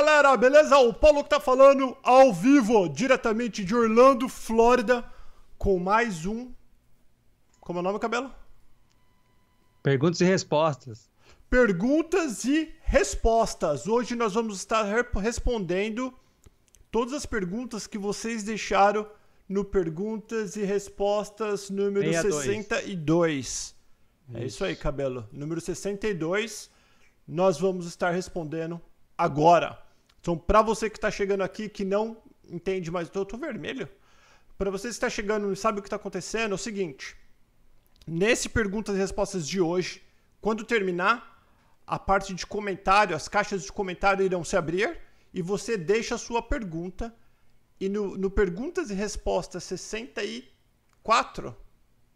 Galera, beleza? O Paulo que tá falando ao vivo, diretamente de Orlando, Flórida, com mais um. Como é o nome, cabelo? Perguntas e respostas. Perguntas e respostas. Hoje nós vamos estar respondendo todas as perguntas que vocês deixaram no Perguntas e Respostas número 62. 62. É isso aí, cabelo. Número 62. Nós vamos estar respondendo agora. Então, para você que está chegando aqui que não entende mais, eu tô vermelho. Para você que está chegando e sabe o que está acontecendo, é o seguinte: nesse perguntas e respostas de hoje, quando terminar, a parte de comentário, as caixas de comentário irão se abrir e você deixa a sua pergunta. E no, no perguntas e respostas 64,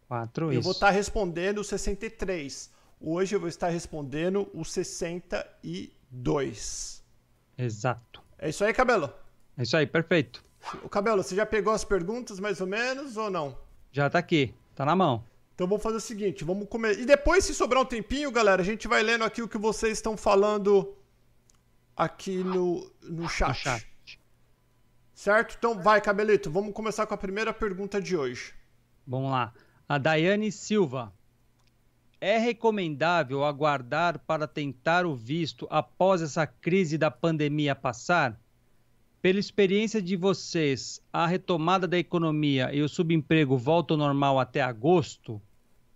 Quatro, eu isso. vou estar respondendo o 63. Hoje eu vou estar respondendo o 62. Exato. É isso aí, Cabelo? É isso aí, perfeito. O Cabelo, você já pegou as perguntas mais ou menos ou não? Já tá aqui, tá na mão. Então vamos fazer o seguinte, vamos comer. E depois, se sobrar um tempinho, galera, a gente vai lendo aqui o que vocês estão falando aqui no, no chat. No chat. Certo? Então vai, Cabelito, vamos começar com a primeira pergunta de hoje. Vamos lá. A Daiane Silva. É recomendável aguardar para tentar o visto após essa crise da pandemia passar? Pela experiência de vocês, a retomada da economia e o subemprego voltam ao normal até agosto?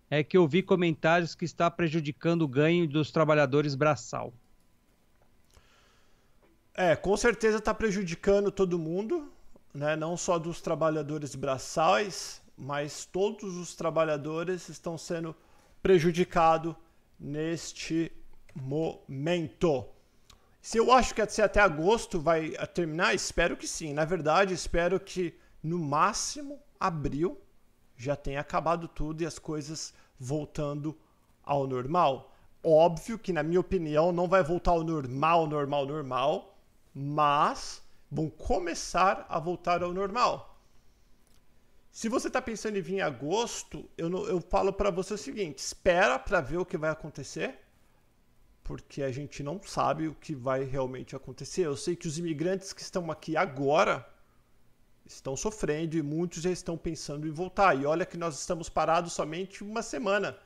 É que eu vi comentários que está prejudicando o ganho dos trabalhadores braçal. É, com certeza está prejudicando todo mundo, né? não só dos trabalhadores braçais, mas todos os trabalhadores estão sendo prejudicados neste momento. Se eu acho que até agosto vai terminar, espero que sim. Na verdade, espero que no máximo abril já tenha acabado tudo e as coisas voltando ao normal. Óbvio que, na minha opinião, não vai voltar ao normal, normal, normal, mas vão começar a voltar ao normal. Se você está pensando em vir em agosto, eu, não, eu falo para você o seguinte: espera para ver o que vai acontecer, porque a gente não sabe o que vai realmente acontecer. Eu sei que os imigrantes que estão aqui agora estão sofrendo e muitos já estão pensando em voltar. E olha que nós estamos parados somente uma semana.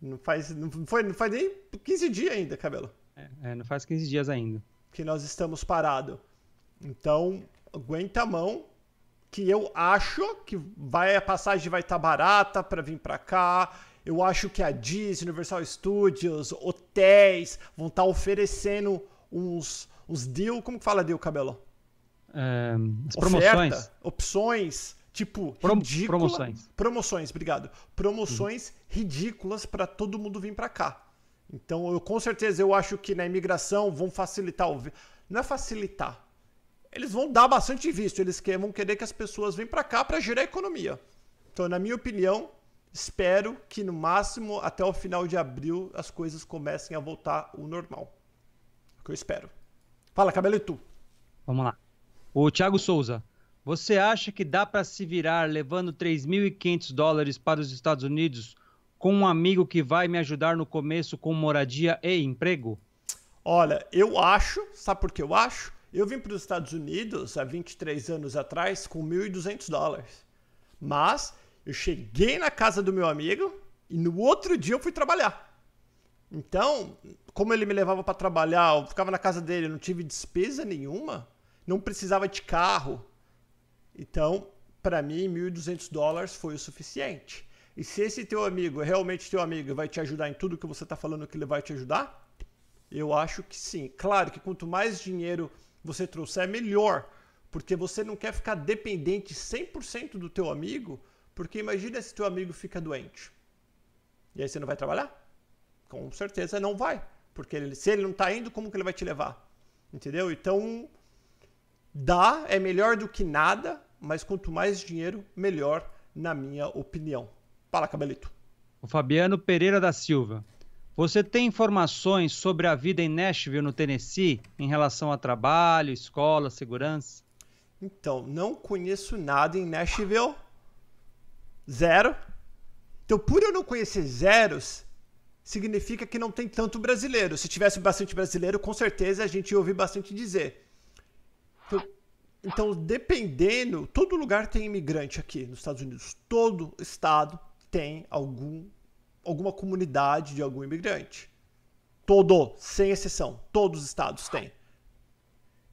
Não faz, não foi, não faz nem 15 dias ainda, cabelo. É, é, não faz 15 dias ainda. Que nós estamos parados. Então, aguenta a mão que eu acho que vai a passagem vai estar tá barata para vir para cá. Eu acho que a Disney, Universal Studios, hotéis vão estar tá oferecendo uns uns deal, como que fala deal, cabelo? É, as promoções, Oferta, opções, tipo Prom ridícula, promoções. Promoções, obrigado. Promoções uhum. ridículas para todo mundo vir para cá. Então, eu com certeza eu acho que na imigração vão facilitar o não é facilitar, eles vão dar bastante visto, eles vão querer que as pessoas venham para cá para gerar economia. Então, na minha opinião, espero que no máximo até o final de abril as coisas comecem a voltar ao normal. É o que eu espero. Fala, Cabelito. Vamos lá. O Thiago Souza. Você acha que dá para se virar levando 3.500 dólares para os Estados Unidos com um amigo que vai me ajudar no começo com moradia e emprego? Olha, eu acho, sabe por que eu acho? Eu vim para os Estados Unidos há 23 anos atrás com 1.200 dólares. Mas eu cheguei na casa do meu amigo e no outro dia eu fui trabalhar. Então, como ele me levava para trabalhar, eu ficava na casa dele, não tive despesa nenhuma, não precisava de carro. Então, para mim, 1.200 dólares foi o suficiente. E se esse teu amigo é realmente teu amigo e vai te ajudar em tudo que você está falando que ele vai te ajudar, eu acho que sim. Claro que quanto mais dinheiro você trouxer é melhor, porque você não quer ficar dependente 100% do teu amigo, porque imagina se teu amigo fica doente. E aí você não vai trabalhar? Com certeza não vai, porque ele, se ele não está indo, como que ele vai te levar? Entendeu? Então, dá é melhor do que nada, mas quanto mais dinheiro, melhor, na minha opinião. Fala, Cabelito. O Fabiano Pereira da Silva. Você tem informações sobre a vida em Nashville, no Tennessee, em relação a trabalho, escola, segurança? Então, não conheço nada em Nashville. Zero. Então, por eu não conhecer zeros, significa que não tem tanto brasileiro. Se tivesse bastante brasileiro, com certeza a gente ia ouvir bastante dizer. Então, então, dependendo, todo lugar tem imigrante aqui nos Estados Unidos. Todo estado tem algum, alguma comunidade de algum imigrante. Todo, sem exceção. Todos os estados têm.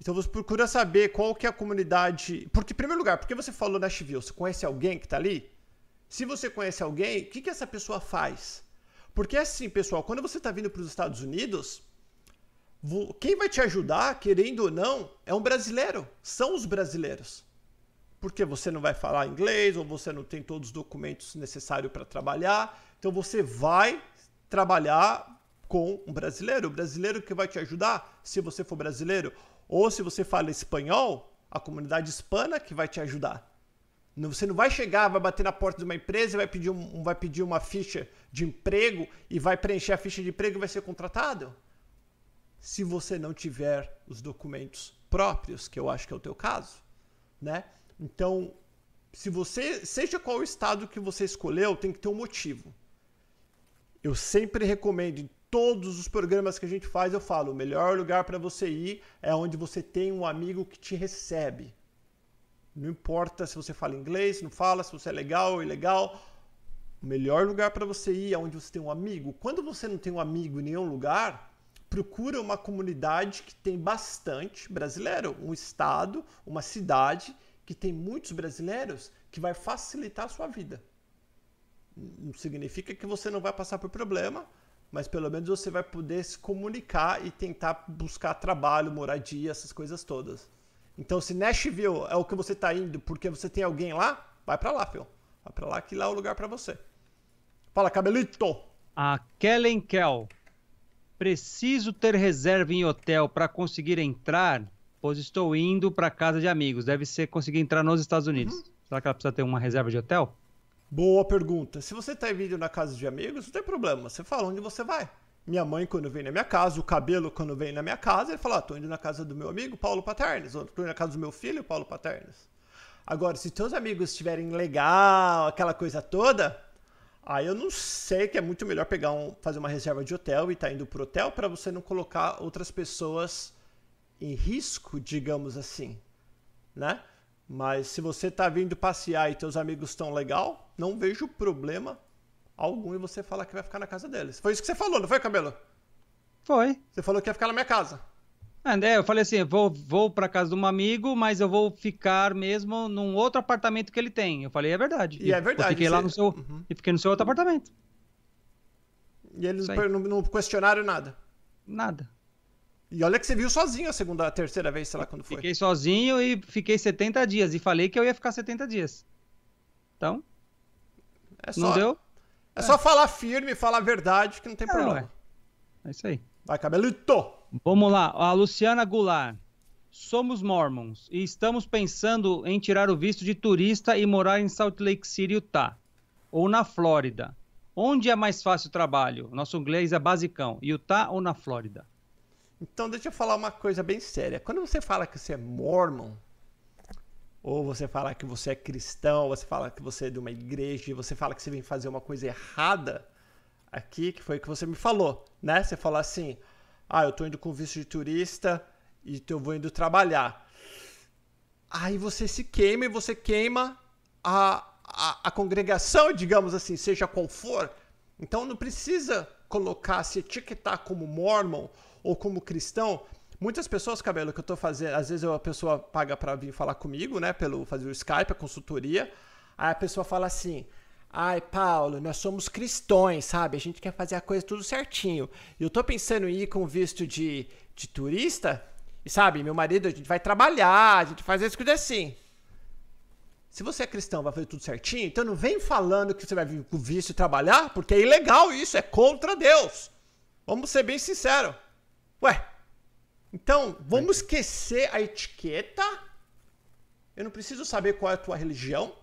Então você procura saber qual que é a comunidade. Porque, em primeiro lugar, porque você falou Nashville, você conhece alguém que está ali? Se você conhece alguém, o que, que essa pessoa faz? Porque assim, pessoal, quando você está vindo para os Estados Unidos, quem vai te ajudar, querendo ou não, é um brasileiro. São os brasileiros. Porque você não vai falar inglês ou você não tem todos os documentos necessários para trabalhar. Então você vai trabalhar com um brasileiro. O brasileiro que vai te ajudar, se você for brasileiro, ou se você fala espanhol, a comunidade hispana que vai te ajudar. Você não vai chegar, vai bater na porta de uma empresa vai pedir, um, vai pedir uma ficha de emprego e vai preencher a ficha de emprego e vai ser contratado se você não tiver os documentos próprios, que eu acho que é o teu caso, né? Então, se você, seja qual o estado que você escolheu, tem que ter um motivo. Eu sempre recomendo em todos os programas que a gente faz, eu falo, o melhor lugar para você ir é onde você tem um amigo que te recebe. Não importa se você fala inglês, não fala, se você é legal ou ilegal. O melhor lugar para você ir é onde você tem um amigo. Quando você não tem um amigo em nenhum lugar, procura uma comunidade que tem bastante brasileiro, um estado, uma cidade que tem muitos brasileiros que vai facilitar a sua vida. Não significa que você não vai passar por problema, mas pelo menos você vai poder se comunicar e tentar buscar trabalho, moradia, essas coisas todas. Então, se Nashville é o que você está indo porque você tem alguém lá, vai para lá, filho. Vai para lá que lá é o lugar para você. Fala, cabelito! A Kellen Kell Preciso ter reserva em hotel para conseguir entrar, pois estou indo para casa de amigos. Deve ser conseguir entrar nos Estados Unidos. Uhum. Será que ela precisa ter uma reserva de hotel? Boa pergunta. Se você está vindo na casa de amigos, não tem problema. Você fala onde você vai. Minha mãe, quando vem na minha casa, o cabelo, quando vem na minha casa, ele fala: ah, tô indo na casa do meu amigo Paulo Paternes, ou tô indo na casa do meu filho Paulo Paternes. Agora, se teus amigos estiverem legal, aquela coisa toda, Aí eu não sei que é muito melhor pegar um, fazer uma reserva de hotel e estar tá indo pro hotel para você não colocar outras pessoas em risco, digamos assim, né? Mas se você tá vindo passear e teus amigos estão legal, não vejo problema algum em você falar que vai ficar na casa deles. Foi isso que você falou, não foi, Cabelo? Foi. Você falou que ia ficar na minha casa. André, eu falei assim, vou, vou para casa de um amigo, mas eu vou ficar mesmo num outro apartamento que ele tem. Eu falei, é verdade. E, é verdade. Fiquei lá no seu, uhum. e fiquei no seu outro apartamento. E eles não, não questionaram nada? Nada. E olha que você viu sozinho a segunda, a terceira vez, sei lá quando foi. Fiquei sozinho e fiquei 70 dias. E falei que eu ia ficar 70 dias. Então. É só, não deu? É, é. só falar firme, falar a verdade, que não tem é, problema. Ué. É isso aí. Vai, cabelito! Vamos lá, a Luciana Goulart. Somos mormons e estamos pensando em tirar o visto de turista e morar em Salt Lake City, Utah, ou na Flórida. Onde é mais fácil o trabalho? Nosso inglês é basicão. Utah ou na Flórida? Então, deixa eu falar uma coisa bem séria. Quando você fala que você é mormon, ou você fala que você é cristão, ou você fala que você é de uma igreja, e você fala que você vem fazer uma coisa errada aqui, que foi o que você me falou, né? Você falou assim: ah, eu tô indo com visto de turista e eu vou indo trabalhar. Aí você se queima e você queima a, a, a congregação, digamos assim, seja qual for. Então não precisa colocar, se etiquetar como mormon ou como cristão. Muitas pessoas, cabelo, que eu tô fazendo, às vezes a pessoa paga para vir falar comigo, né, pelo fazer o Skype, a consultoria. Aí a pessoa fala assim: Ai, Paulo, nós somos cristões, sabe? A gente quer fazer a coisa tudo certinho. E eu tô pensando em ir com visto de, de turista. E sabe, meu marido, a gente vai trabalhar, a gente faz as coisas assim. Se você é cristão, vai fazer tudo certinho, então não vem falando que você vai vir com visto e trabalhar, porque é ilegal isso, é contra Deus. Vamos ser bem sinceros. Ué, então vamos esquecer a etiqueta. Eu não preciso saber qual é a tua religião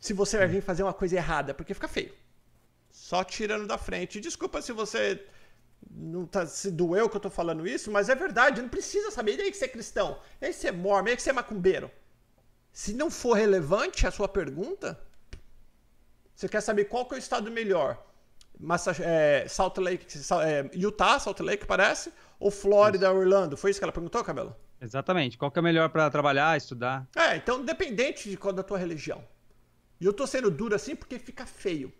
se você vai vir fazer uma coisa errada, porque fica feio. Só tirando da frente. Desculpa se você não tá, se doeu que eu tô falando isso, mas é verdade, não precisa saber. E que você é cristão? E aí que você é mormon? E aí que você é macumbeiro? Se não for relevante a sua pergunta, você quer saber qual que é o estado melhor? Massa, é, Salt Lake, é, Utah, Salt Lake, parece, ou Flórida, isso. Orlando? Foi isso que ela perguntou, Cabelo? Exatamente. Qual que é melhor para trabalhar, estudar? É, então dependente de qual da tua religião. E eu tô sendo duro assim porque fica feio.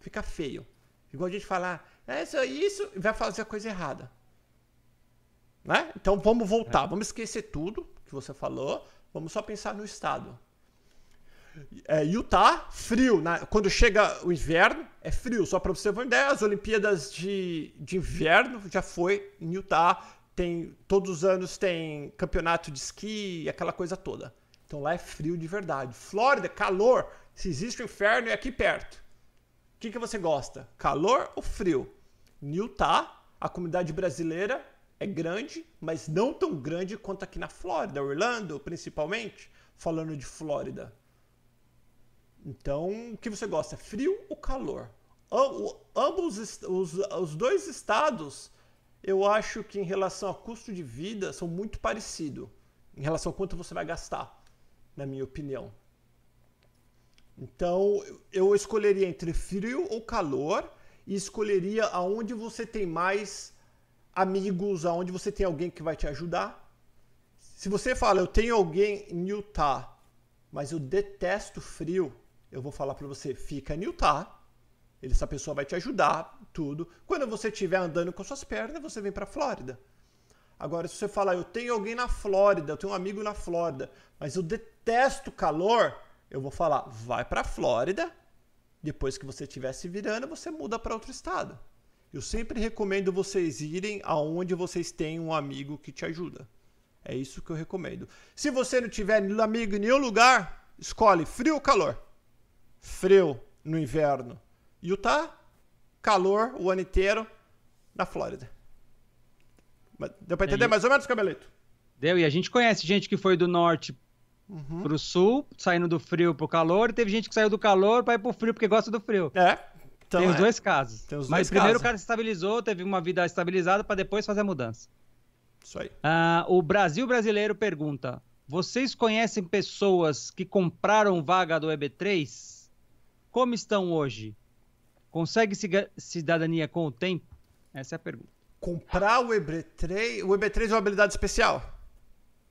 Fica feio. Igual a gente falar, é isso, isso, e vai fazer a coisa errada. Né? Então vamos voltar, é. vamos esquecer tudo que você falou, vamos só pensar no estado. É, Utah, frio. Né? Quando chega o inverno, é frio. Só para você ter uma ideia, as Olimpíadas de, de inverno já foi em Utah. Tem, todos os anos tem campeonato de esqui, aquela coisa toda. Então lá é frio de verdade. Flórida, calor. Se existe o inferno, é aqui perto. O que, que você gosta? Calor ou frio? Utah, a comunidade brasileira é grande, mas não tão grande quanto aqui na Flórida, Orlando, principalmente, falando de Flórida. Então, o que você gosta? Frio ou calor? Ambos os, os dois estados, eu acho que em relação a custo de vida, são muito parecidos. Em relação a quanto você vai gastar, na minha opinião. Então, eu escolheria entre frio ou calor e escolheria aonde você tem mais amigos, aonde você tem alguém que vai te ajudar. Se você fala, eu tenho alguém em Utah, mas eu detesto frio, eu vou falar para você, fica em Utah. Essa pessoa vai te ajudar, tudo. Quando você estiver andando com suas pernas, você vem para Flórida. Agora, se você falar, eu tenho alguém na Flórida, eu tenho um amigo na Flórida, mas eu detesto calor, eu vou falar, vai para Flórida. Depois que você estiver se virando, você muda para outro estado. Eu sempre recomendo vocês irem aonde vocês têm um amigo que te ajuda. É isso que eu recomendo. Se você não tiver amigo em nenhum lugar, escolhe frio ou calor frio no inverno. Utah, calor o ano inteiro na Flórida. Deu pra entender mais ou menos, Cabelito? Deu, e a gente conhece gente que foi do norte uhum. pro sul, saindo do frio pro calor, e teve gente que saiu do calor pra ir pro frio porque gosta do frio. É. Então Tem os é. dois casos. Os Mas dois primeiro casos. o cara se estabilizou, teve uma vida estabilizada para depois fazer a mudança. Isso aí. Uh, o Brasil brasileiro pergunta: vocês conhecem pessoas que compraram vaga do EB3? Como estão hoje? Consegue cidadania com o tempo? Essa é a pergunta. Comprar o EB3, o EB3 é uma habilidade especial?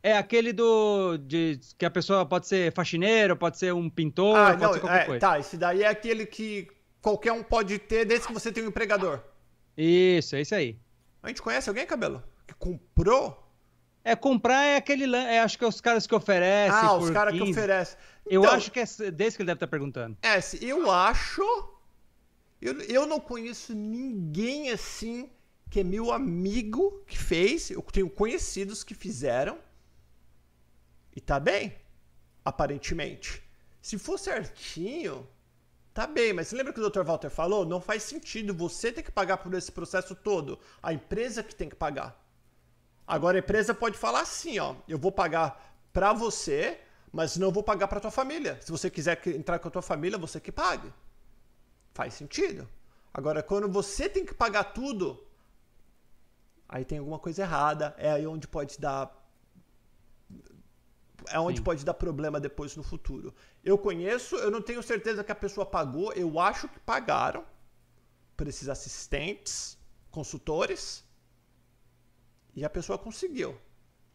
É aquele do de, que a pessoa pode ser faxineiro, pode ser um pintor, ah, pode não, ser qualquer é, coisa. Tá, esse daí é aquele que qualquer um pode ter desde que você tenha um empregador. Isso, é isso aí. A gente conhece alguém, Cabelo? Que comprou? É, comprar é aquele. É, acho que é os caras que oferecem. Ah, os caras que oferecem. Eu então, acho que é desse que ele deve estar perguntando. É, eu acho. Eu, eu não conheço ninguém assim que é meu amigo que fez. Eu tenho conhecidos que fizeram. E tá bem. Aparentemente. Se for certinho, tá bem. Mas lembra que o Dr. Walter falou? Não faz sentido você ter que pagar por esse processo todo. A empresa que tem que pagar. Agora a empresa pode falar assim, ó. Eu vou pagar para você mas não vou pagar para tua família. Se você quiser entrar com a tua família, você que pague. Faz sentido. Agora, quando você tem que pagar tudo, aí tem alguma coisa errada. É aí onde pode dar. É onde Sim. pode dar problema depois no futuro. Eu conheço, eu não tenho certeza que a pessoa pagou, eu acho que pagaram por esses assistentes, consultores, e a pessoa conseguiu.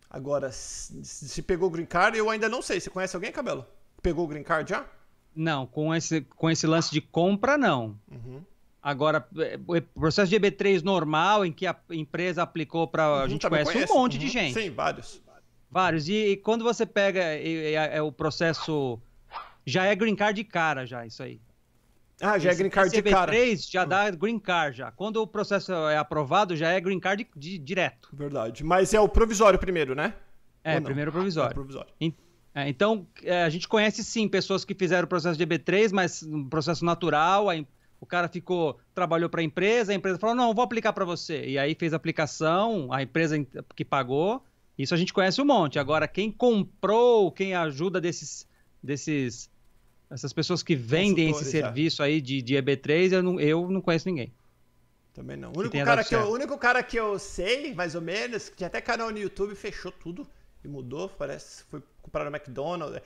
Agora, se pegou o green card, eu ainda não sei. Você conhece alguém, Cabelo? Pegou o green card já? Não, com esse, com esse lance de compra, não. Uhum. Agora, é, o processo de EB3 normal, em que a empresa aplicou para. Uhum, a gente conhece, conhece, um monte uhum. de gente. Sim, vários. Vários. E, e quando você pega é, é, o processo. Já é green card de cara, já, isso aí. Ah, já é green card de cara. EB3 já dá green card já. Quando o processo é aprovado, já é green card de, de, direto. Verdade. Mas é o provisório primeiro, né? É, primeiro provisório. É provisório. É, então, é, a gente conhece sim pessoas que fizeram o processo de EB3, mas um processo natural, aí o cara ficou, trabalhou para a empresa, a empresa falou: "Não, vou aplicar para você". E aí fez a aplicação, a empresa que pagou. Isso a gente conhece um monte. Agora, quem comprou, quem ajuda desses desses essas pessoas que vendem esse serviço aí de, de EB3, eu não, eu não conheço ninguém. Também não. O único, cara que eu, o único cara que eu sei, mais ou menos, que tinha até canal no YouTube, fechou tudo e mudou, parece. Foi comprar no McDonald's,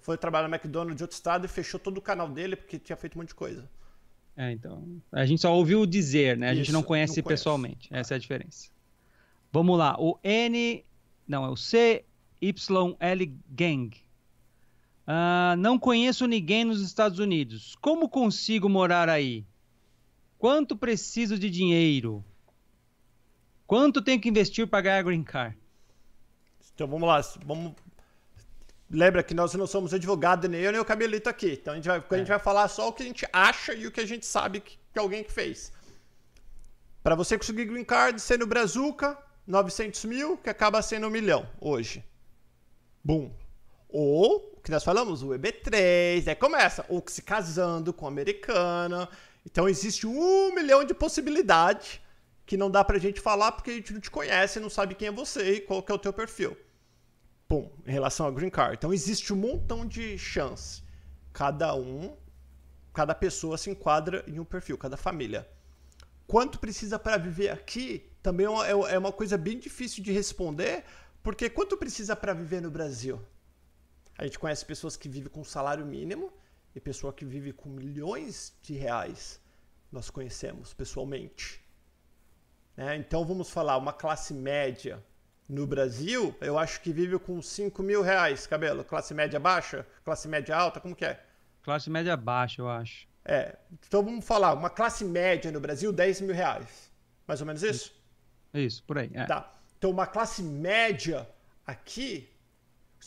foi trabalhar no McDonald's de outro estado e fechou todo o canal dele porque tinha feito um monte de coisa. É, então. A gente só ouviu dizer, né? A Isso, gente não conhece não pessoalmente. Essa é a diferença. Vamos lá. O N. Não, é o CYL Gang. Uh, não conheço ninguém nos Estados Unidos. Como consigo morar aí? Quanto preciso de dinheiro? Quanto tenho que investir para ganhar green card? Então vamos lá. Vamos lembra que nós não somos advogados, nem eu nem o Cabelito aqui. Então a gente vai, é. a gente vai falar só o que a gente acha e o que a gente sabe que, que alguém que fez. Para você conseguir green card sendo Brazuca, 900 mil, que acaba sendo um milhão hoje. Bum. Ou, que nós falamos, o EB3, aí começa, ou se casando com americana. Então existe um milhão de possibilidades que não dá pra gente falar porque a gente não te conhece, não sabe quem é você e qual que é o teu perfil pum, em relação ao green card. Então existe um montão de chance. Cada um, cada pessoa se enquadra em um perfil, cada família. Quanto precisa para viver aqui também é, é, é uma coisa bem difícil de responder, porque quanto precisa para viver no Brasil? A gente conhece pessoas que vivem com salário mínimo e pessoa que vive com milhões de reais. Nós conhecemos pessoalmente. É, então vamos falar uma classe média no Brasil, eu acho que vive com 5 mil reais, cabelo. Classe média baixa? Classe média alta? Como que é? Classe média baixa, eu acho. É. Então vamos falar, uma classe média no Brasil, 10 mil reais. Mais ou menos isso? Isso, por aí. É. Tá. Então uma classe média aqui,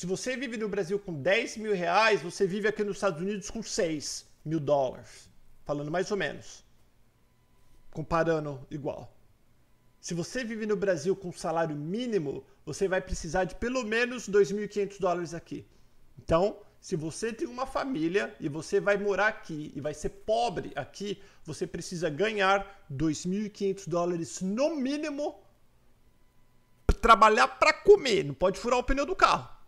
se você vive no Brasil com 10 mil reais, você vive aqui nos Estados Unidos com 6 mil dólares. Falando mais ou menos. Comparando igual. Se você vive no Brasil com salário mínimo, você vai precisar de pelo menos 2.500 dólares aqui. Então, se você tem uma família e você vai morar aqui e vai ser pobre aqui, você precisa ganhar 2.500 dólares no mínimo para trabalhar para comer, não pode furar o pneu do carro.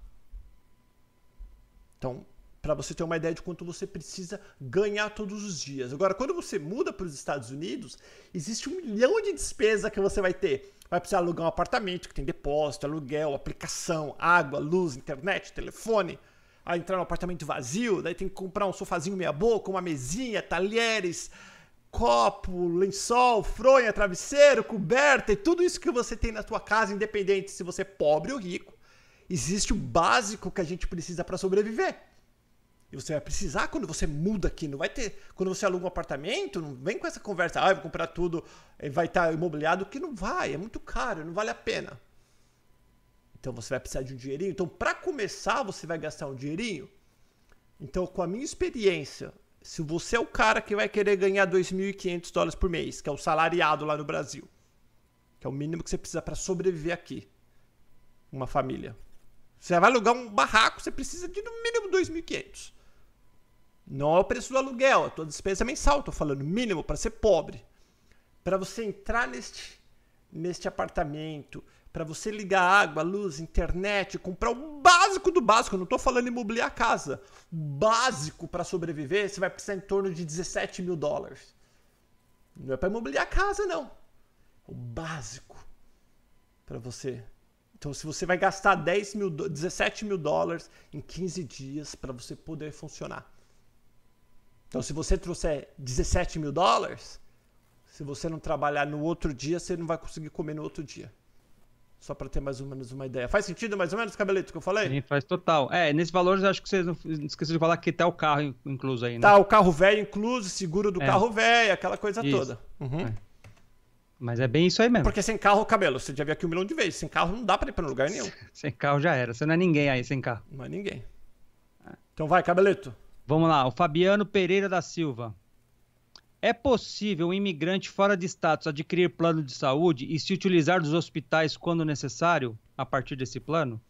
Então, para você ter uma ideia de quanto você precisa ganhar todos os dias. Agora, quando você muda para os Estados Unidos, existe um milhão de despesa que você vai ter. Vai precisar alugar um apartamento que tem depósito, aluguel, aplicação, água, luz, internet, telefone. Aí entrar no apartamento vazio, daí tem que comprar um sofazinho meia boca, uma mesinha, talheres, copo, lençol, fronha, travesseiro, coberta e tudo isso que você tem na sua casa, independente se você é pobre ou rico. Existe o básico que a gente precisa para sobreviver. E você vai precisar quando você muda aqui. Não vai ter. Quando você aluga um apartamento, não vem com essa conversa, ah, eu vou comprar tudo, vai estar tá imobiliado, que não vai, é muito caro, não vale a pena. Então você vai precisar de um dinheirinho. Então, para começar, você vai gastar um dinheirinho. Então, com a minha experiência, se você é o cara que vai querer ganhar 2.500 dólares por mês, que é o salariado lá no Brasil, que é o mínimo que você precisa para sobreviver aqui, uma família. Você vai alugar um barraco, você precisa de no mínimo 2.500. Não é o preço do aluguel, a tua despesa mensal, estou falando mínimo para ser pobre. Para você entrar neste, neste apartamento, para você ligar água, luz, internet, comprar o básico do básico, não estou falando em mobiliar a casa. O básico para sobreviver, você vai precisar em torno de 17 mil dólares. Não é para imobiliar a casa, não. O básico para você. Então, se você vai gastar 10 mil, 17 mil dólares em 15 dias para você poder funcionar. Então, se você trouxer 17 mil dólares, se você não trabalhar no outro dia, você não vai conseguir comer no outro dia. Só para ter mais ou menos uma ideia. Faz sentido mais ou menos, cabelito, que eu falei? Sim, faz total. É, nesse valor eu acho que vocês não esqueceram de falar que tá o carro incluso aí, né? Tá, o carro velho incluso, seguro do é. carro velho, aquela coisa isso. toda. Uhum. É. Mas é bem isso aí mesmo. Porque sem carro, cabelo, você já viu aqui um milhão de vezes. Sem carro não dá para ir para lugar nenhum. sem carro já era. Você não é ninguém aí sem carro. Não é ninguém. Então vai, cabelito. Vamos lá, o Fabiano Pereira da Silva. É possível um imigrante fora de status adquirir plano de saúde e se utilizar dos hospitais quando necessário a partir desse plano?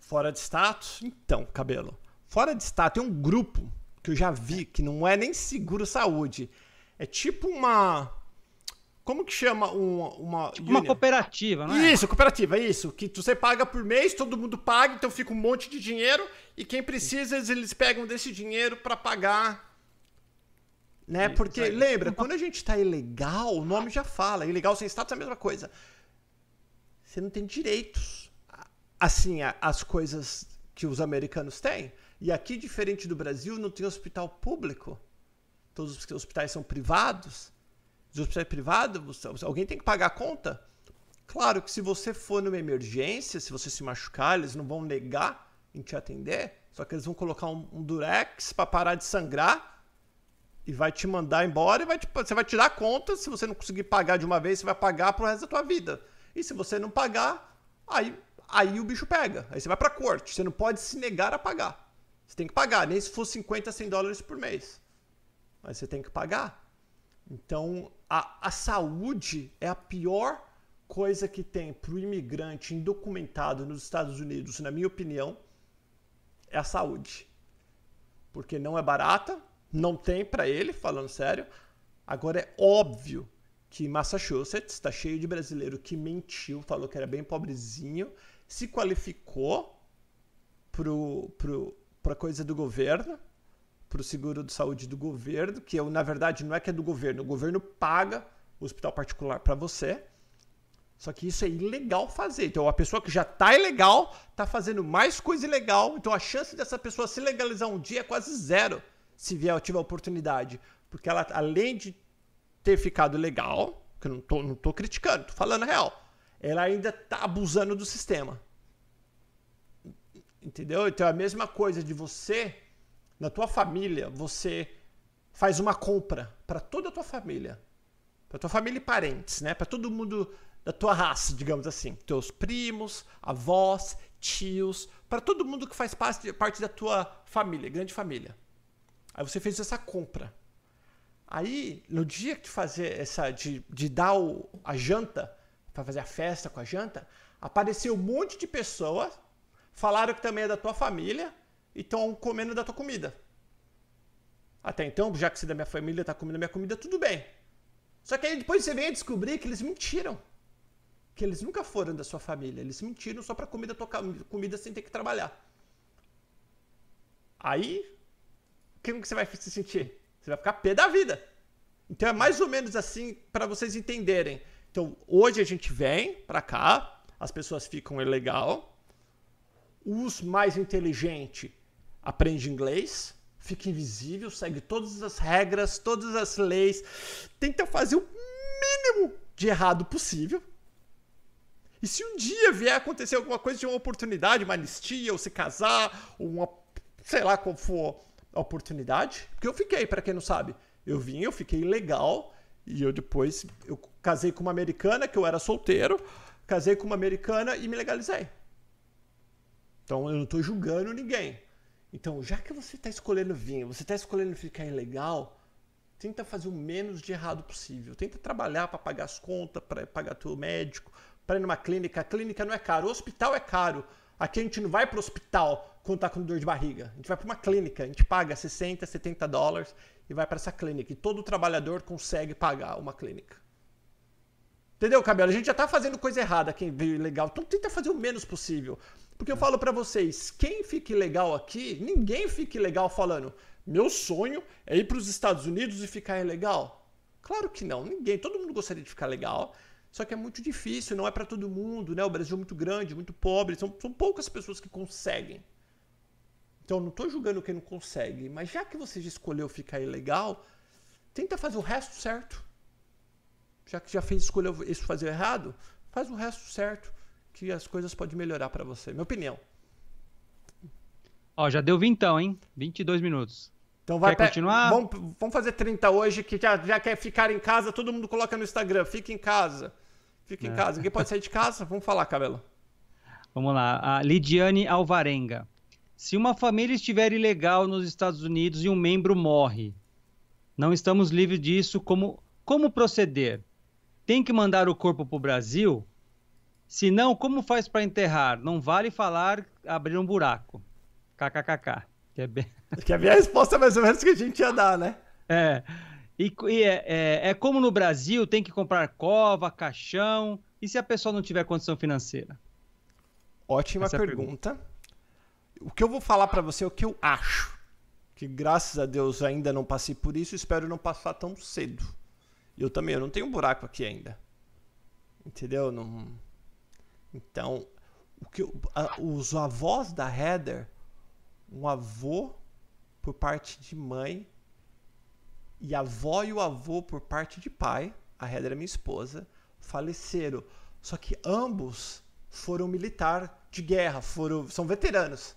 Fora de status? Então, cabelo. Fora de status tem um grupo que eu já vi que não é nem seguro saúde. É tipo uma como que chama uma. Uma, tipo uma cooperativa, não é? Isso, cooperativa, isso. Que você paga por mês, todo mundo paga, então fica um monte de dinheiro e quem precisa, eles pegam desse dinheiro para pagar. Né? Porque, lembra, quando a gente tá ilegal, o nome já fala. Ilegal sem status é a mesma coisa. Você não tem direitos. Assim, as coisas que os americanos têm. E aqui, diferente do Brasil, não tem hospital público. todos os hospitais são privados, os hospitais privados, alguém tem que pagar a conta. Claro que se você for numa emergência, se você se machucar, eles não vão negar em te atender, só que eles vão colocar um, um durex para parar de sangrar e vai te mandar embora e vai te, você vai tirar conta. Se você não conseguir pagar de uma vez, você vai pagar pro resto da tua vida. E se você não pagar, aí, aí o bicho pega. Aí você vai pra corte. Você não pode se negar a pagar. Você tem que pagar, nem se for 50, 100 dólares por mês. Mas você tem que pagar. Então, a, a saúde é a pior coisa que tem para o imigrante indocumentado nos Estados Unidos, na minha opinião, é a saúde. Porque não é barata, não tem para ele, falando sério. Agora é óbvio que Massachusetts está cheio de brasileiro que mentiu, falou que era bem pobrezinho, se qualificou pro, pro, pra coisa do governo, pro seguro de saúde do governo, que eu, na verdade não é que é do governo, o governo paga o hospital particular para você. Só que isso é ilegal fazer. Então a pessoa que já está ilegal está fazendo mais coisa ilegal. Então a chance dessa pessoa se legalizar um dia é quase zero se vier, tiver oportunidade. Porque ela, além de ter ficado legal, que eu não tô, não tô criticando, tô falando a real, ela ainda tá abusando do sistema. Entendeu? Então é a mesma coisa de você, na tua família, você faz uma compra para toda a tua família. Para tua família e parentes, né? Para todo mundo da tua raça, digamos assim. Teus primos, avós, tios, para todo mundo que faz parte, parte da tua família, grande família. Aí você fez essa compra. Aí, no dia que fazer essa. de, de dar o, a janta, para fazer a festa com a janta, apareceu um monte de pessoas, falaram que também é da tua família e estão comendo da tua comida. Até então, já que você é da minha família está comendo minha comida, tudo bem. Só que aí depois você vem a descobrir que eles mentiram. Que eles nunca foram da sua família. Eles mentiram só para comer a tua comida sem ter que trabalhar. Aí como que você vai se sentir? Você vai ficar pé da vida. Então é mais ou menos assim para vocês entenderem. Então hoje a gente vem para cá, as pessoas ficam legal. Os mais inteligentes aprendem inglês, fica invisível, segue todas as regras, todas as leis, tenta fazer o mínimo de errado possível. E se um dia vier acontecer alguma coisa de uma oportunidade, uma anistia, ou se casar, ou uma, sei lá qual for a oportunidade, porque eu fiquei, para quem não sabe. Eu vim, eu fiquei legal e eu depois eu casei com uma americana que eu era solteiro, casei com uma americana e me legalizei. Então eu não estou julgando ninguém. Então, já que você está escolhendo vir, você está escolhendo ficar ilegal, tenta fazer o menos de errado possível. Tenta trabalhar para pagar as contas, para pagar teu médico, para ir numa clínica. A clínica não é caro, o hospital é caro. Aqui a gente não vai para o hospital quando tá com dor de barriga. A gente vai para uma clínica, a gente paga 60, 70 dólares e vai para essa clínica. E todo trabalhador consegue pagar uma clínica. Entendeu, Cabelo? A gente já tá fazendo coisa errada quem veio legal. Então tenta fazer o menos possível. Porque eu falo para vocês, quem fique legal aqui, ninguém fique legal falando, meu sonho é ir para os Estados Unidos e ficar ilegal. Claro que não, ninguém, todo mundo gostaria de ficar legal. Só que é muito difícil, não é para todo mundo, né? O Brasil é muito grande, muito pobre, são, são poucas pessoas que conseguem. Então, não estou julgando quem não consegue, mas já que você já escolheu ficar ilegal, tenta fazer o resto certo. Já que já fez escolher isso fazer errado, faz o resto certo, que as coisas podem melhorar para você. Minha opinião. Ó, já deu vintão, hein? 22 minutos. Então vai quer continuar? Vamos, vamos fazer 30 hoje, que já, já quer ficar em casa, todo mundo coloca no Instagram, fica em casa. Fica em é. casa. Ninguém pode sair de casa? Vamos falar, Cabelo. Vamos lá. A Lidiane Alvarenga. Se uma família estiver ilegal nos Estados Unidos e um membro morre, não estamos livres disso. Como, como proceder? Tem que mandar o corpo para o Brasil? Se não, como faz para enterrar? Não vale falar abrir um buraco. KKKK. Que é, bem... que é a resposta mais ou menos que a gente ia dar, né? É. E, e é, é, é, como no Brasil, tem que comprar cova, caixão. E se a pessoa não tiver condição financeira? Ótima Essa pergunta. É pergunta. O que eu vou falar para você é o que eu acho. Que graças a Deus ainda não passei por isso, espero não passar tão cedo. Eu também, eu não tenho um buraco aqui ainda. Entendeu? Não... Então, o que eu, a, os avós da Heather, um avô por parte de mãe E a avó e o avô, por parte de pai, a Heather é minha esposa, faleceram. Só que ambos foram militar de guerra, foram, são veteranos.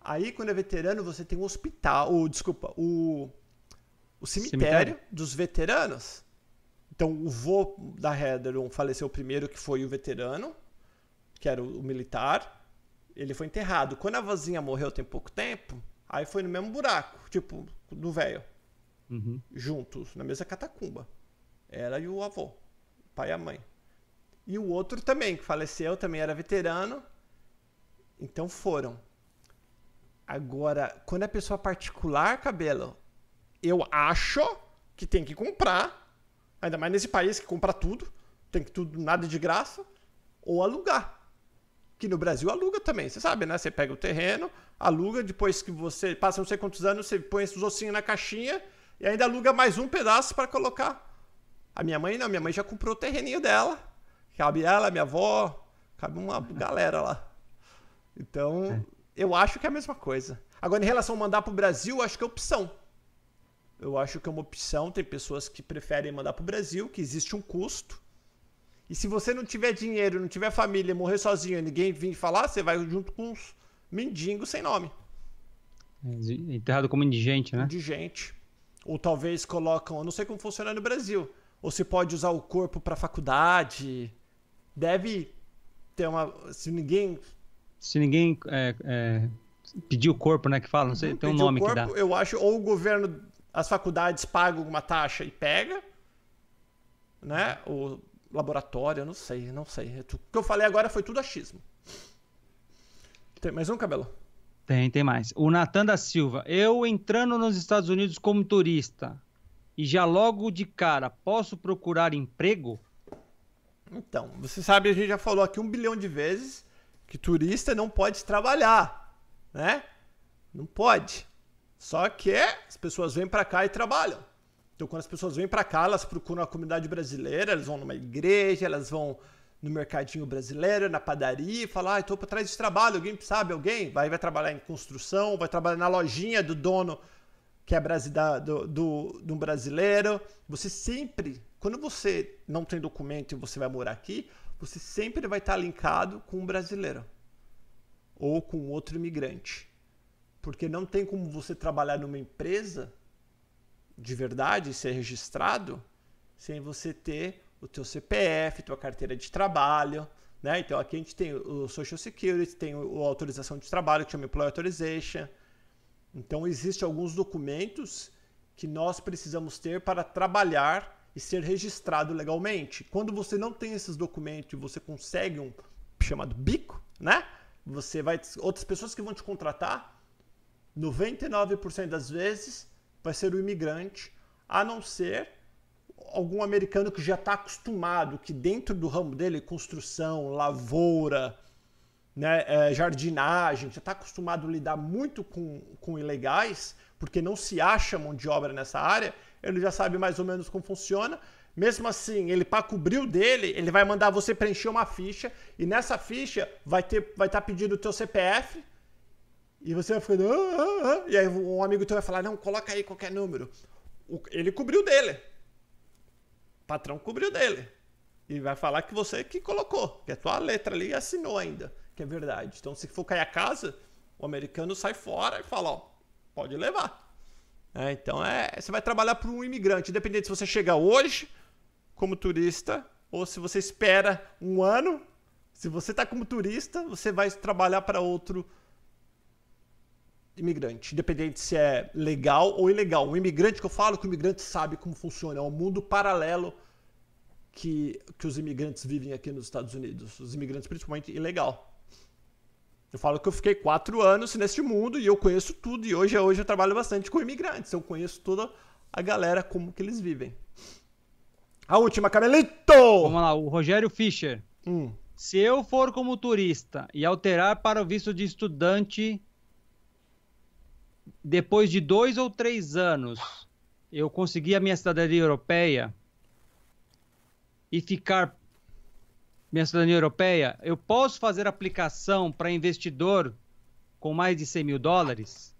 Aí, quando é veterano, você tem um hospital, o, desculpa, o, o cemitério, cemitério, dos veteranos. Então, o vô da Heather faleceu primeiro, que foi o veterano, que era o, o militar. Ele foi enterrado. Quando a vozinha morreu tem pouco tempo, aí foi no mesmo buraco, tipo, do velho. Uhum. Juntos, na mesma catacumba. Ela e o avô, o pai e a mãe. E o outro também, que faleceu, também era veterano. Então foram. Agora, quando é pessoa particular, cabelo, eu acho que tem que comprar. Ainda mais nesse país que compra tudo. Tem que tudo, nada de graça. Ou alugar. Que no Brasil aluga também, você sabe, né? Você pega o terreno, aluga, depois que você passa não sei quantos anos, você põe esses ossinhos na caixinha e ainda aluga mais um pedaço para colocar. A minha mãe não, minha mãe já comprou o terreninho dela. Cabe ela, minha avó, cabe uma galera lá. Então, é. eu acho que é a mesma coisa. Agora, em relação a mandar para o Brasil, acho que é opção. Eu acho que é uma opção. Tem pessoas que preferem mandar para o Brasil, que existe um custo. E se você não tiver dinheiro, não tiver família, morrer sozinho, ninguém vir falar, você vai junto com uns mendigos sem nome. Enterrado como indigente, né? Indigente. Ou talvez colocam, eu não sei como funciona no Brasil. Ou se pode usar o corpo para faculdade. Deve ter uma. Se ninguém. Se ninguém é, é, pedir o corpo, né? Que fala, não sei, tem um nome corpo, que dá. Eu acho, ou o governo, as faculdades pagam uma taxa e pega, né? O laboratório, eu não sei, não sei. O que eu falei agora foi tudo achismo. Tem mais um, Cabelo? Tem, tem mais. O Natan da Silva. Eu entrando nos Estados Unidos como turista e já logo de cara posso procurar emprego? Então, você sabe, a gente já falou aqui um bilhão de vezes que turista não pode trabalhar, né? Não pode. Só que as pessoas vêm para cá e trabalham. Então, quando as pessoas vêm para cá, elas procuram a comunidade brasileira, elas vão numa igreja, elas vão no mercadinho brasileiro, na padaria, e falar, ah, estou para trás de trabalho, alguém sabe alguém? Vai, vai trabalhar em construção, vai trabalhar na lojinha do dono que é do, do, do brasileiro. Você sempre, quando você não tem documento e você vai morar aqui, você sempre vai estar linkado com um brasileiro ou com outro imigrante. Porque não tem como você trabalhar numa empresa de verdade, ser registrado, sem você ter o teu CPF, tua carteira de trabalho, né? Então aqui a gente tem o Social Security, tem a autorização de trabalho que chama Employee Authorization. Então existem alguns documentos que nós precisamos ter para trabalhar e ser registrado legalmente. Quando você não tem esses documentos e você consegue um chamado bico, né? Você vai outras pessoas que vão te contratar, 99% das vezes vai ser o imigrante, a não ser algum americano que já está acostumado, que dentro do ramo dele, construção, lavoura, né, é, jardinagem, já está acostumado a lidar muito com, com ilegais, porque não se acha mão de obra nessa área, ele já sabe mais ou menos como funciona. Mesmo assim, ele para cobrir o dele, ele vai mandar você preencher uma ficha e nessa ficha vai ter vai estar tá pedindo o teu CPF e você vai ficando ah, ah, ah, e aí um amigo teu vai falar não coloca aí qualquer número. ele cobriu dele patrão cobriu dele. E vai falar que você que colocou, que a tua letra ali assinou ainda, que é verdade. Então, se for cair a casa, o americano sai fora e fala, ó, pode levar. É, então, é, você vai trabalhar para um imigrante, independente se você chegar hoje como turista ou se você espera um ano. Se você está como turista, você vai trabalhar para outro imigrante, independente se é legal ou ilegal. O imigrante que eu falo, que o imigrante sabe como funciona, é um mundo paralelo que, que os imigrantes vivem aqui nos Estados Unidos. Os imigrantes, principalmente, ilegal. Eu falo que eu fiquei quatro anos neste mundo e eu conheço tudo. E hoje, hoje eu trabalho bastante com imigrantes. Eu conheço toda a galera, como que eles vivem. A última, Carmelito! Vamos lá, o Rogério Fischer. Hum. Se eu for como turista e alterar para o visto de estudante depois de dois ou três anos, eu conseguir a minha cidadania europeia e ficar minha cidadania europeia, eu posso fazer aplicação para investidor com mais de 100 mil dólares?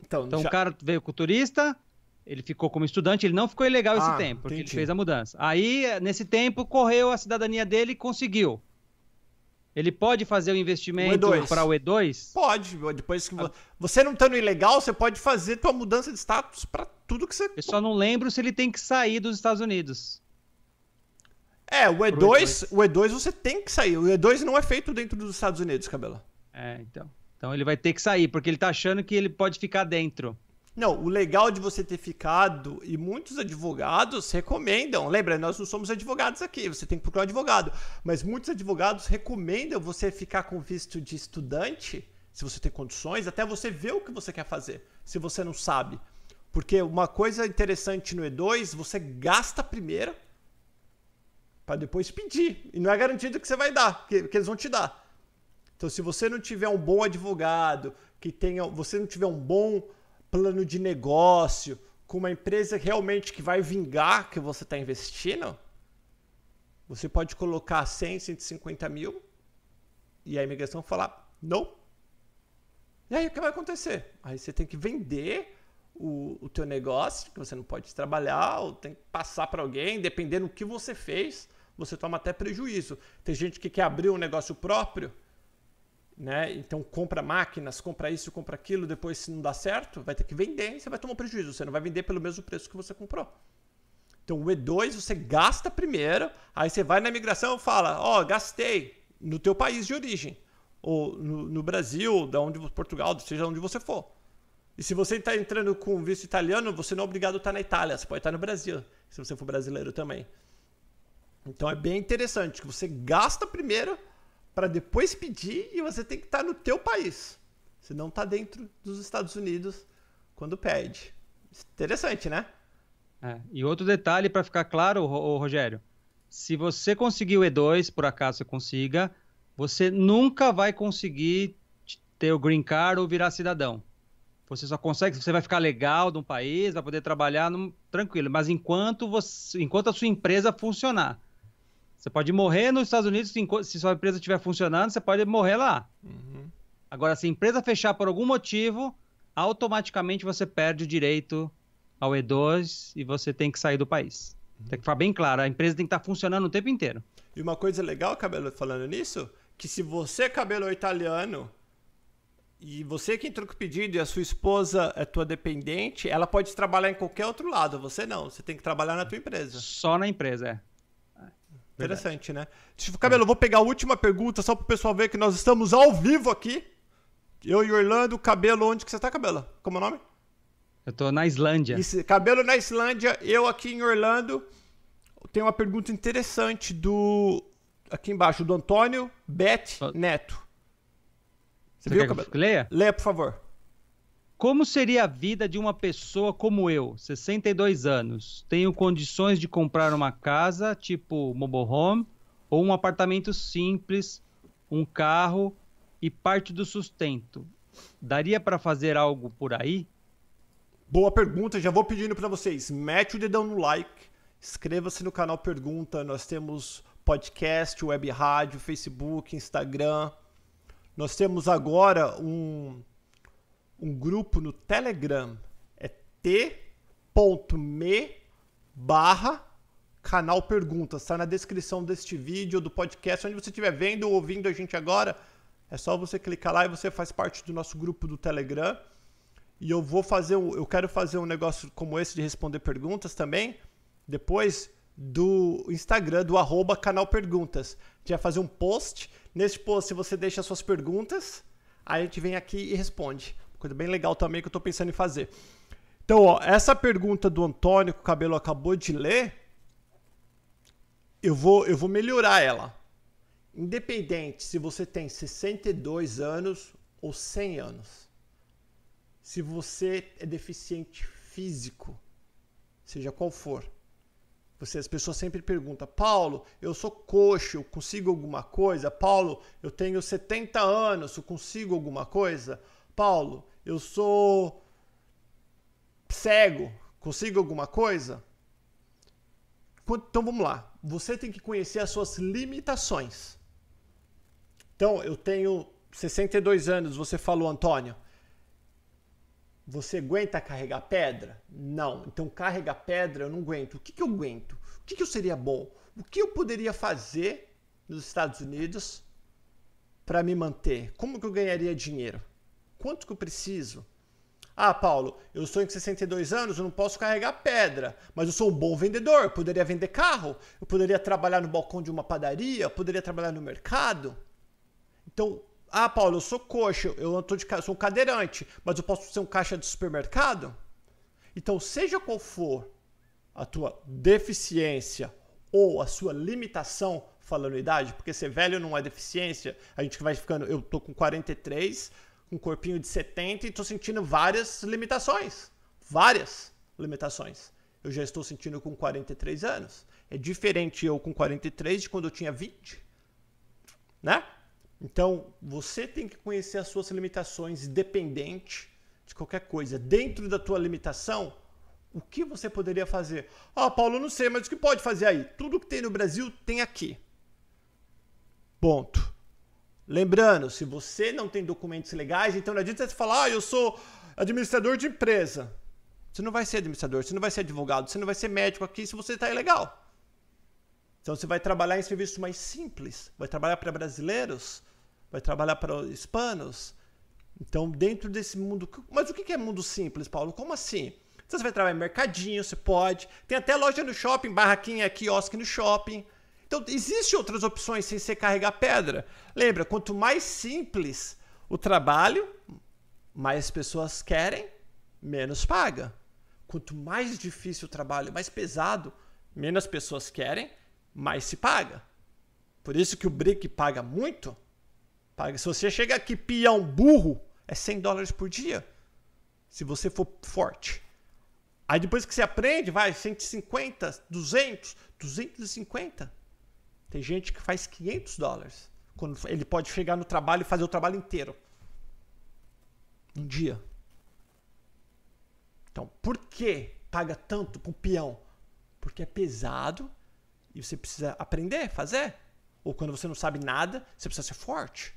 Então, então já... o cara veio com o turista, Ele ficou como estudante, ele não ficou ilegal esse Ah, tempo, porque entendi. ele fez a mudança. Aí, nesse tempo, correu a cidadania dele e conseguiu. Ele pode fazer o investimento E2. para o E2? Pode, depois que vo- você não estando ilegal, você pode fazer tua mudança de status para tudo que você. Eu só não lembro se ele tem que sair dos Estados Unidos. É, o Pro E2, o E2 você tem que sair. O E2 não é feito dentro dos Estados Unidos, cabelo. É, então. Então ele vai ter que sair, porque ele tá achando que ele pode ficar dentro. Não, o legal de você ter ficado, e muitos advogados recomendam, lembra, nós não somos advogados aqui, você tem que procurar um advogado, mas muitos advogados recomendam você ficar com visto de estudante, se você tem condições, até você ver o que você quer fazer, se você não sabe. Porque uma coisa interessante no E2, você gasta primeiro para depois pedir. E não é garantido que você vai dar, que, que eles vão te dar. Então, se você não tiver um bom advogado, que tenha, você não tiver um bom plano de negócio, com uma empresa realmente que vai vingar que você está investindo, você pode colocar 100, 150 mil e a imigração falar não. E aí o que vai acontecer? Aí você tem que vender o, o teu negócio, que você não pode trabalhar, ou tem que passar para alguém, dependendo do que você fez, você toma até prejuízo. Tem gente que quer abrir um negócio próprio, né? Então compra máquinas, compra isso, compra aquilo, depois se não dá certo, vai ter que vender e você vai tomar prejuízo. Você não vai vender pelo mesmo preço que você comprou. Então o E2 você gasta primeiro, aí você vai na imigração e fala, ó, gastei no teu país de origem, ou no, no Brasil, da onde Portugal, seja onde você for. E se você está entrando com visto italiano, você não é obrigado a estar na Itália, você pode estar no Brasil, se você for brasileiro também. Então é bem interessante que você gasta primeiro para depois pedir e você tem que estar no teu país. Você não está dentro dos Estados Unidos quando pede. Interessante, né? É, E outro detalhe para ficar claro, Ro- ô, Rogério, se você conseguir o E2, por acaso você consiga, você nunca vai conseguir ter o green card ou virar cidadão. Você só consegue, você vai ficar legal num país, vai poder trabalhar num- tranquilo, mas enquanto você, enquanto a sua empresa funcionar. Você pode morrer nos Estados Unidos, se sua empresa estiver funcionando, você pode morrer lá. Agora, se a empresa fechar por algum motivo, automaticamente você perde o direito ao E2 e você tem que sair do país. Tem que ficar bem claro, a empresa tem que estar funcionando o tempo inteiro. E uma coisa legal, Cabelo, falando nisso, que se você, Cabelo, é italiano, e você que entrou com o pedido e a sua esposa é tua dependente, ela pode trabalhar em qualquer outro lado, você não. Você tem que trabalhar na tua empresa. Só na empresa, é. Interessante, né? Deixa eu- Cabelo, eu vou pegar a última pergunta só para o pessoal ver que nós estamos ao vivo aqui. Eu e Orlando, Cabelo, onde que você tá, Cabelo? Como é o nome? Eu tô na Islândia. Isso, cabelo na Islândia, eu aqui em Orlando. Tem uma pergunta interessante do. Aqui embaixo, do Antônio Bet. Neto. Você Você viu, quer cabelo? que leia? Leia, por favor. Como seria a vida de uma pessoa como eu, 62 anos? Tenho condições de comprar uma casa, tipo mobile home, ou um apartamento simples, um carro e parte do sustento. Daria para fazer algo por aí? Boa pergunta, já vou pedindo para vocês. Mete o dedão no like, inscreva-se no canal Pergunta. Nós temos podcast, web rádio, Facebook, Instagram. Nós temos agora um, um grupo no Telegram. É t.me barra canal Perguntas. Está na descrição deste vídeo, do podcast, onde você estiver vendo ou ouvindo a gente agora. É só você clicar lá e você faz parte do nosso grupo do Telegram. E eu vou fazer, eu quero fazer um negócio como esse de responder perguntas também, depois do Instagram, do arroba canal Perguntas. A gente vai fazer um post. Nesse post você deixa suas perguntas, aí a gente vem aqui e responde. Coisa bem legal também que eu tô pensando em fazer. Então, ó, essa pergunta do Antônio que o cabelo acabou de ler, eu vou, eu vou melhorar ela. Independente se você tem 62 anos ou 100 anos se você é deficiente físico, seja qual for. Você, as pessoas sempre perguntam, Paulo, eu sou coxo, eu consigo alguma coisa? Paulo, eu tenho 70 anos, eu consigo alguma coisa? Paulo, eu sou cego, consigo alguma coisa? Então vamos lá. Você tem que conhecer as suas limitações. Então, eu tenho 62 anos, você falou, Antônio Você aguenta carregar pedra? Não. Então, carregar pedra eu não aguento. O que, que eu aguento? O que, que eu seria bom? O que eu poderia fazer nos Estados Unidos para me manter? Como que eu ganharia dinheiro? Quanto que eu preciso? Ah, Paulo, eu sou em 62 anos, eu não posso carregar pedra, mas eu sou um bom vendedor, eu poderia vender carro, eu poderia trabalhar no balcão de uma padaria, eu poderia trabalhar no mercado. Então, ah, Paulo, eu sou coxa, eu tô de, sou um cadeirante, mas eu posso ser um caixa de supermercado? Então, seja qual for a tua deficiência ou a sua limitação falando idade, porque ser velho não é deficiência, a gente vai ficando, eu tô com 43, com um corpinho de 70 e estou sentindo várias limitações. Várias limitações. Eu já estou sentindo com 43 anos. É diferente eu com 43 de quando eu tinha 20. Né? Então, você tem que conhecer as suas limitações, independente de qualquer coisa. Dentro da tua limitação, o que você poderia fazer? Ah, Paulo, não sei, mas o que pode fazer aí? Tudo que tem no Brasil tem aqui. Ponto. Lembrando, se você não tem documentos legais, então não adianta você falar, ah, eu sou administrador de empresa. Você não vai ser administrador, você não vai ser advogado, você não vai ser médico aqui se você está ilegal. Então você vai trabalhar em serviços mais simples, vai trabalhar para brasileiros, vai trabalhar para hispanos. Então, dentro desse mundo. Mas o que é mundo simples, Paulo? Como assim? Então, você vai trabalhar em mercadinho, você pode. Tem até loja no shopping, barraquinha, quiosque no shopping. Então, existem outras opções sem ser carregar pedra. Lembra, quanto mais simples o trabalho, mais pessoas querem, menos paga. Quanto mais difícil o trabalho, mais pesado, menos pessoas querem, mais se paga. Por isso que o brick paga muito. Paga. Se você chega aqui peão burro, é 100 dólares por dia. Se você for forte. Aí depois que você aprende, vai 150, 200, 250. Tem gente que faz 500 dólares. Quando ele pode chegar no trabalho e fazer o trabalho inteiro. Um dia. Então, por que paga tanto para um peão? Porque é pesado e você precisa aprender, fazer. Ou quando você não sabe nada, você precisa ser forte.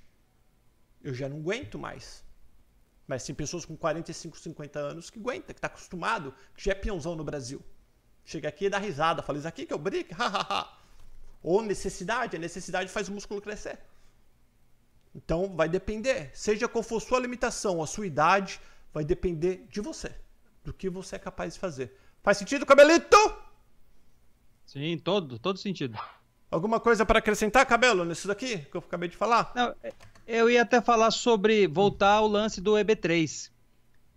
Eu já não aguento mais. Mas tem pessoas com 45, 50 anos que aguenta, que está acostumado, que já é peãozão no Brasil. Chega aqui e dá risada, fala, isso aqui que é o brick, hahaha. Ou necessidade, a necessidade faz o músculo crescer. Então vai depender, seja qual for sua limitação, a sua idade, vai depender de você, do que você é capaz de fazer. Faz sentido, cabelito? Sim, todo, todo sentido. Alguma coisa para acrescentar, cabelo, nisso daqui que eu acabei de falar? Não, eu ia até falar sobre voltar ao lance do EB3.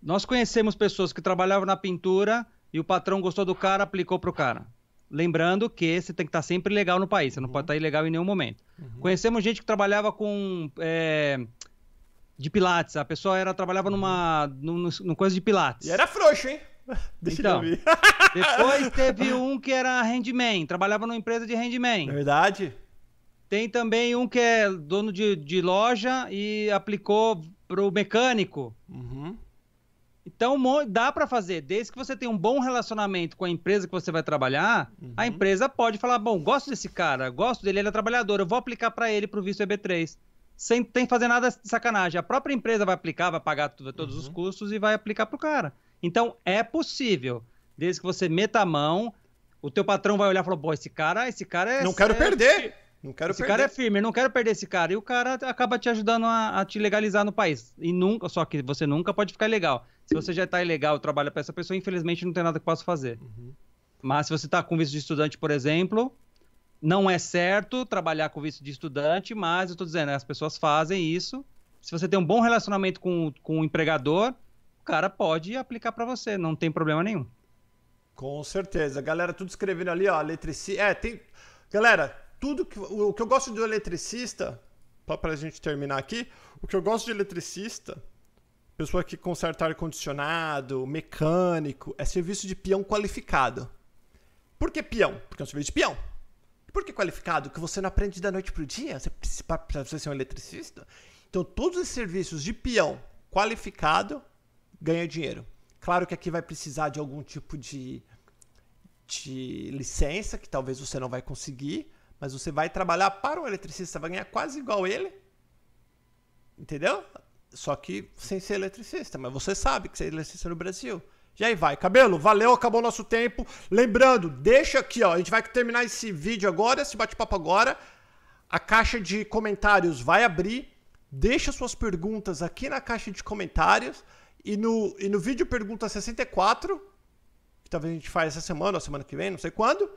Nós conhecemos pessoas que trabalhavam na pintura e o patrão gostou do cara, aplicou pro cara. Lembrando que você tem que estar sempre legal no país, você não uhum. pode estar ilegal em nenhum momento. Uhum. Conhecemos gente que trabalhava com. É, de Pilates. A pessoa era, trabalhava numa. Num, num coisa de Pilates. E era frouxo, hein? Deixa então, eu ver. depois teve um que era handman, trabalhava numa empresa de handman. Verdade. Tem também um que é dono de, de loja e aplicou pro mecânico. Uhum. Então dá para fazer, desde que você tenha um bom relacionamento com a empresa que você vai trabalhar, uhum. a empresa pode falar: bom, gosto desse cara, gosto dele, ele é trabalhador, eu vou aplicar para ele pro visto EB3. Sem, sem fazer nada de sacanagem. A própria empresa vai aplicar, vai pagar tudo, todos uhum. os custos e vai aplicar pro cara. Então é possível, desde que você meta a mão, o teu patrão vai olhar e falar: pô, esse cara, esse cara é. Não quero é, perder! Não quero Esse perder. cara é firme, não quero perder esse cara. E o cara acaba te ajudando a, a, te legalizar no país. E nunca, só que você nunca pode ficar ilegal. Se você já está ilegal, trabalha para essa pessoa, infelizmente não tem nada que possa fazer. Uhum. Mas se você está com visto de estudante, por exemplo, não é certo trabalhar com visto de estudante, mas eu estou dizendo, as pessoas fazem isso. Se você tem um bom relacionamento com, com o empregador, o cara pode aplicar para você, não tem problema nenhum. Com certeza. Galera, tudo escrevendo ali, ó, eletricista. É, tem. Galera, tudo que. O que eu gosto de eletricista, para a gente terminar aqui, o que eu gosto de eletricista, pessoa que conserta ar-condicionado, mecânico, é serviço de peão qualificado. Por que peão? Porque é um serviço de peão. Por que qualificado? Que você não aprende da noite pro dia, você precisa para ser um eletricista. Então, todos os serviços de peão qualificado ganha dinheiro. Claro que aqui vai precisar de algum tipo de, de licença, que talvez você não vai conseguir, mas você vai trabalhar para um eletricista, vai ganhar quase igual ele. Entendeu? Só que sem ser eletricista. Mas você sabe que você é eletricista no Brasil. E aí vai. Cabelo, valeu, acabou o nosso tempo. Lembrando, deixa aqui, ó. A gente vai terminar esse vídeo agora, esse bate-papo agora. A caixa de comentários vai abrir. Deixa suas perguntas aqui na caixa de comentários. E no, e no vídeo pergunta 64, que talvez a gente faça essa semana ou semana que vem, não sei quando,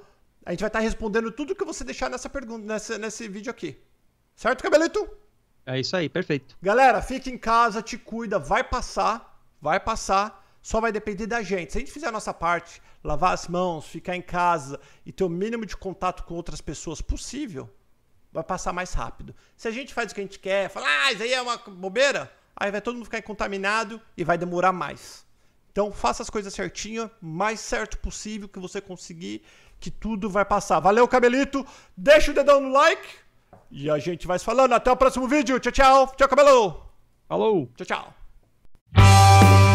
a gente vai estar respondendo tudo que você deixar nessa pergunta, nessa, nesse vídeo aqui. Certo, Cabelito? É isso aí, perfeito. Galera, fica em casa, te cuida, vai passar, vai passar, só vai depender da gente. Se a gente fizer a nossa parte, lavar as mãos, ficar em casa e ter o mínimo de contato com outras pessoas possível, vai passar mais rápido. Se a gente faz o que a gente quer, fala, ah, isso aí é uma bobeira, aí vai todo mundo ficar contaminado e vai demorar mais. Então faça as coisas certinho, mais certo possível que você conseguir, que tudo vai passar. Valeu, cabelito. Deixa o dedão no like e a gente vai se falando. Até o próximo vídeo. Tchau, tchau. Tchau, cabelo. Falou. Tchau, tchau.